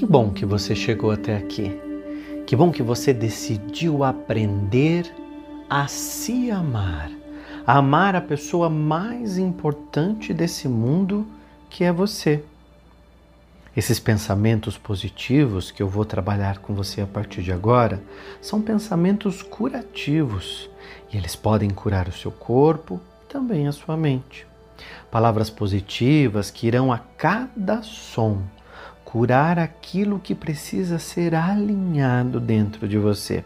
Que bom que você chegou até aqui. Que bom que você decidiu aprender a se amar, a amar a pessoa mais importante desse mundo, que é você. Esses pensamentos positivos que eu vou trabalhar com você a partir de agora são pensamentos curativos e eles podem curar o seu corpo e também a sua mente. Palavras positivas que irão a cada som curar aquilo que precisa ser alinhado dentro de você.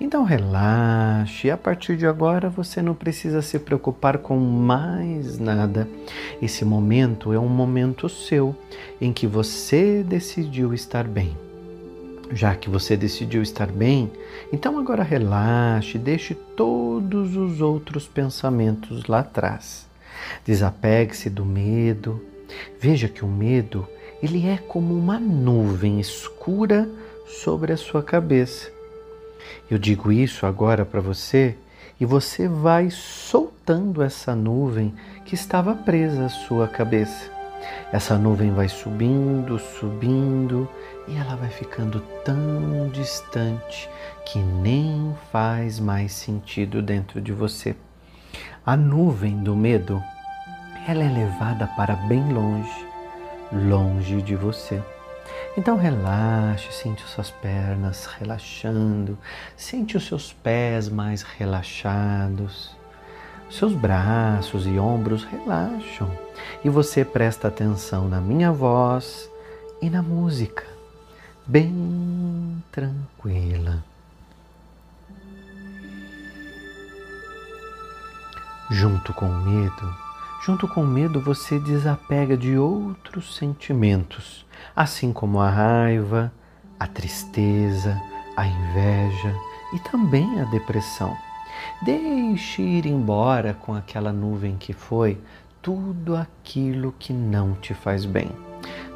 Então relaxe, a partir de agora você não precisa se preocupar com mais nada. Esse momento é um momento seu em que você decidiu estar bem. Já que você decidiu estar bem, então agora relaxe, deixe todos os outros pensamentos lá atrás. Desapegue-se do medo. Veja que o medo, ele é como uma nuvem escura sobre a sua cabeça eu digo isso agora para você e você vai soltando essa nuvem que estava presa à sua cabeça. Essa nuvem vai subindo, subindo e ela vai ficando tão distante que nem faz mais sentido dentro de você. A nuvem do medo, ela é levada para bem longe, longe de você. Então relaxe, sente suas pernas relaxando, sente os seus pés mais relaxados, seus braços e ombros relaxam e você presta atenção na minha voz e na música, bem tranquila. Junto com o medo, junto com o medo você desapega de outros sentimentos assim como a raiva, a tristeza, a inveja e também a depressão. Deixe ir embora com aquela nuvem que foi tudo aquilo que não te faz bem,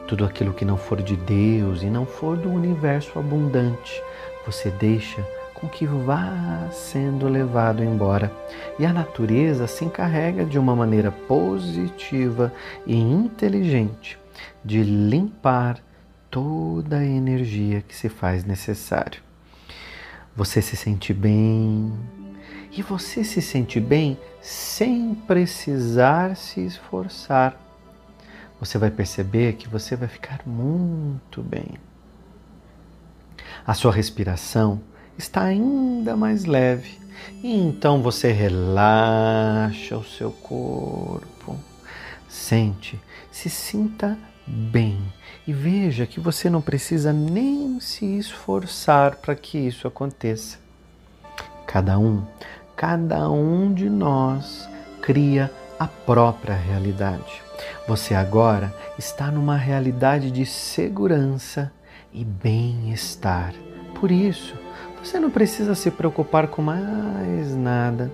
tudo aquilo que não for de Deus e não for do universo abundante. Você deixa com que vá sendo levado embora. E a natureza se encarrega de uma maneira positiva e inteligente de limpar toda a energia que se faz necessário. Você se sente bem e você se sente bem sem precisar se esforçar. Você vai perceber que você vai ficar muito bem. A sua respiração está ainda mais leve e então você relaxa o seu corpo. Sente, se sinta bem. E veja que você não precisa nem se esforçar para que isso aconteça. Cada um, cada um de nós cria a própria realidade. Você agora está numa realidade de segurança e bem-estar. Por isso, você não precisa se preocupar com mais nada.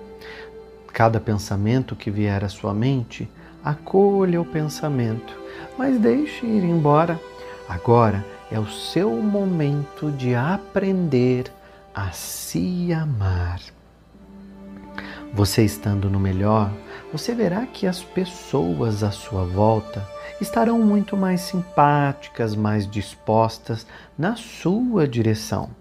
Cada pensamento que vier à sua mente, acolha o pensamento mas deixe ir embora. Agora é o seu momento de aprender a se amar. Você estando no melhor, você verá que as pessoas à sua volta estarão muito mais simpáticas, mais dispostas na sua direção.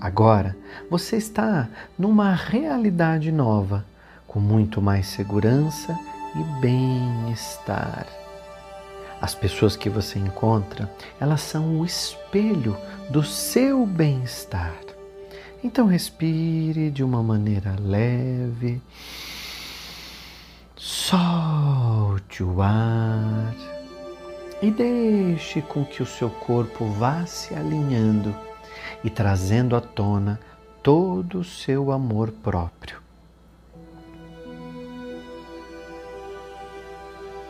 Agora você está numa realidade nova, com muito mais segurança e bem-estar. As pessoas que você encontra, elas são o espelho do seu bem-estar. Então respire de uma maneira leve. Solte o ar e deixe com que o seu corpo vá se alinhando e trazendo à tona todo o seu amor próprio.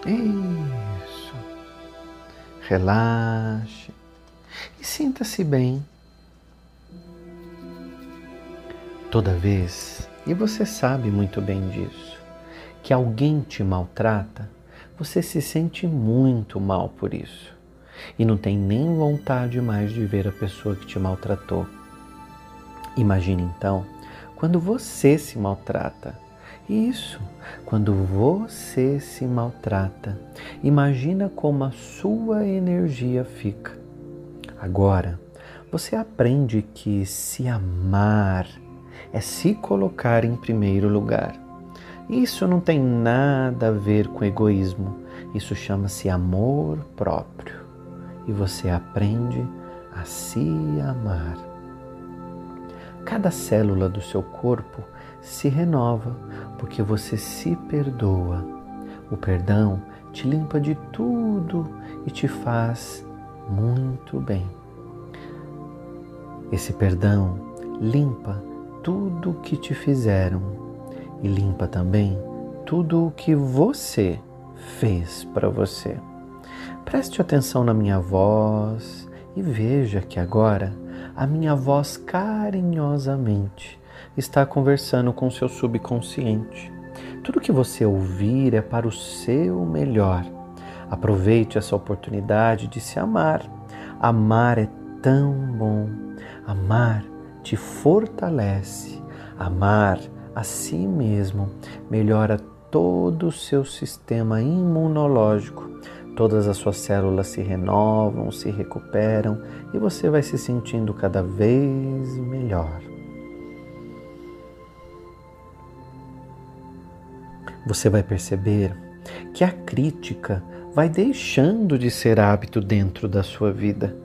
Isso relaxe e sinta-se bem. Toda vez, e você sabe muito bem disso, que alguém te maltrata, você se sente muito mal por isso e não tem nem vontade mais de ver a pessoa que te maltratou. Imagine então quando você se maltrata isso, quando você se maltrata, imagina como a sua energia fica. Agora, você aprende que se amar é se colocar em primeiro lugar. Isso não tem nada a ver com egoísmo, isso chama-se amor próprio. E você aprende a se amar. Cada célula do seu corpo se renova porque você se perdoa. O perdão te limpa de tudo e te faz muito bem. Esse perdão limpa tudo o que te fizeram e limpa também tudo o que você fez para você. Preste atenção na minha voz e veja que agora a minha voz carinhosamente está conversando com seu subconsciente. Tudo que você ouvir é para o seu melhor. Aproveite essa oportunidade de se amar. Amar é tão bom. Amar te fortalece. Amar a si mesmo melhora todo o seu sistema imunológico. Todas as suas células se renovam, se recuperam e você vai se sentindo cada vez melhor. Você vai perceber que a crítica vai deixando de ser hábito dentro da sua vida.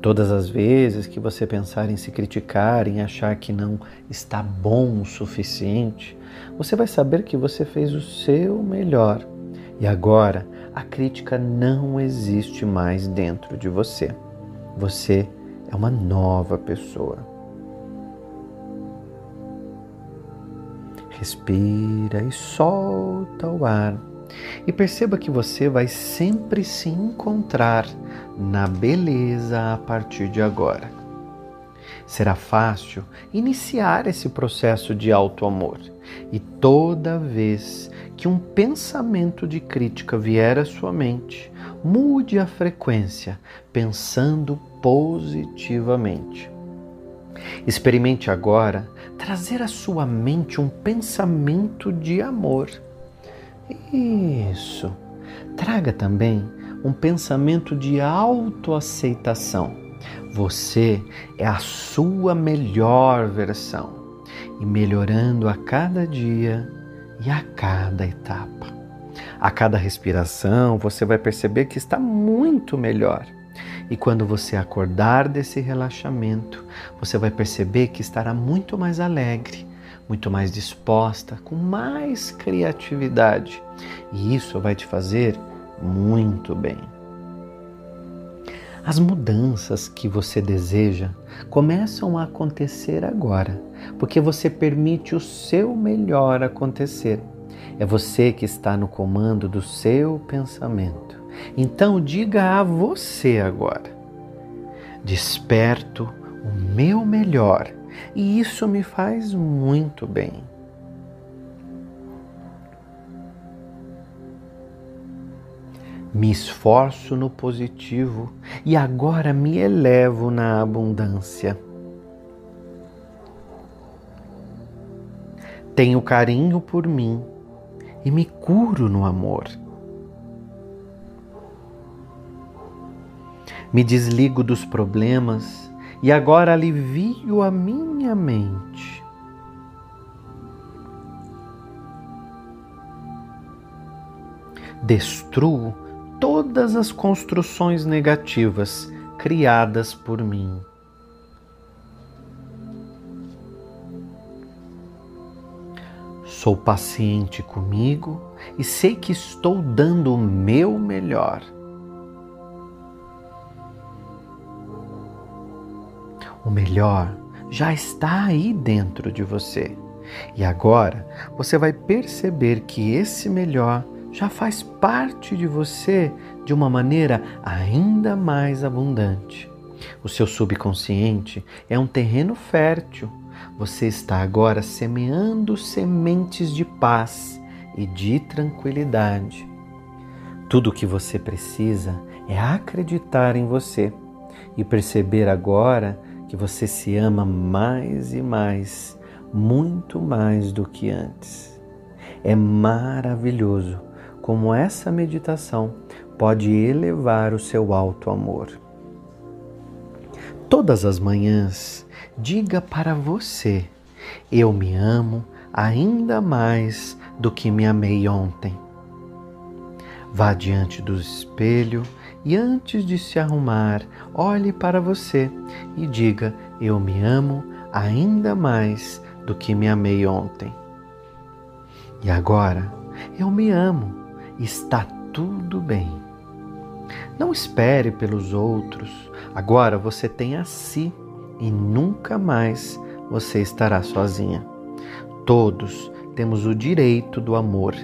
Todas as vezes que você pensar em se criticar, em achar que não está bom o suficiente, você vai saber que você fez o seu melhor. E agora a crítica não existe mais dentro de você. Você é uma nova pessoa. Respira e solta o ar. E perceba que você vai sempre se encontrar na beleza a partir de agora. Será fácil iniciar esse processo de auto-amor e toda vez que um pensamento de crítica vier à sua mente, mude a frequência, pensando positivamente. Experimente agora trazer à sua mente um pensamento de amor. Isso. Traga também um pensamento de autoaceitação. Você é a sua melhor versão e melhorando a cada dia e a cada etapa. A cada respiração você vai perceber que está muito melhor e quando você acordar desse relaxamento, você vai perceber que estará muito mais alegre, muito mais disposta, com mais criatividade. E isso vai te fazer muito bem. As mudanças que você deseja começam a acontecer agora, porque você permite o seu melhor acontecer. É você que está no comando do seu pensamento. Então diga a você agora: desperto o meu melhor e isso me faz muito bem. Me esforço no positivo e agora me elevo na abundância. Tenho carinho por mim e me curo no amor. Me desligo dos problemas e agora alivio a minha mente. Destruo todas as construções negativas criadas por mim. Sou paciente comigo e sei que estou dando o meu melhor. O melhor já está aí dentro de você. E agora você vai perceber que esse melhor já faz parte de você de uma maneira ainda mais abundante. O seu subconsciente é um terreno fértil. Você está agora semeando sementes de paz e de tranquilidade. Tudo o que você precisa é acreditar em você e perceber agora que você se ama mais e mais, muito mais do que antes. É maravilhoso como essa meditação pode elevar o seu alto amor. Todas as manhãs, diga para você: Eu me amo ainda mais do que me amei ontem. Vá diante do espelho e antes de se arrumar, olhe para você e diga: Eu me amo ainda mais do que me amei ontem. E agora, eu me amo, está tudo bem. Não espere pelos outros, agora você tem a si e nunca mais você estará sozinha. Todos temos o direito do amor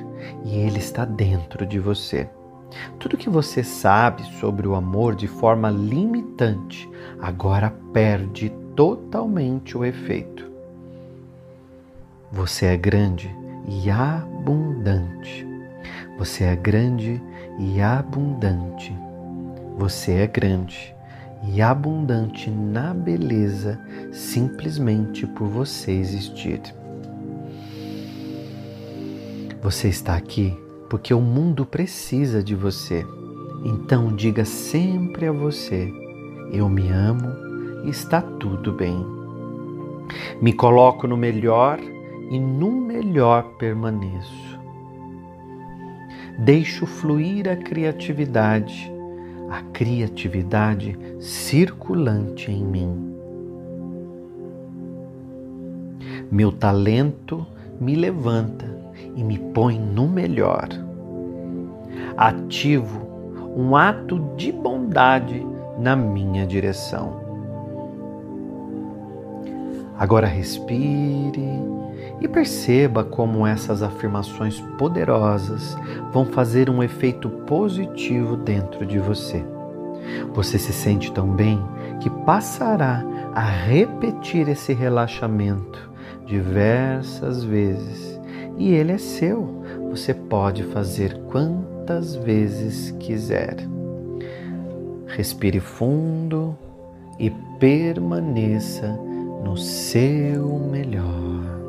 e ele está dentro de você. Tudo que você sabe sobre o amor de forma limitante agora perde totalmente o efeito. Você é grande e abundante. Você é grande e abundante. Você é grande e abundante na beleza simplesmente por você existir. Você está aqui porque o mundo precisa de você. Então diga sempre a você: Eu me amo e está tudo bem. Me coloco no melhor e no melhor permaneço. Deixo fluir a criatividade, a criatividade circulante em mim. Meu talento me levanta e me põe no melhor. Ativo um ato de bondade na minha direção. Agora respire e perceba como essas afirmações poderosas vão fazer um efeito positivo dentro de você. Você se sente tão bem que passará a repetir esse relaxamento diversas vezes e ele é seu. Você pode fazer quantas vezes quiser. Respire fundo e permaneça no seu melhor.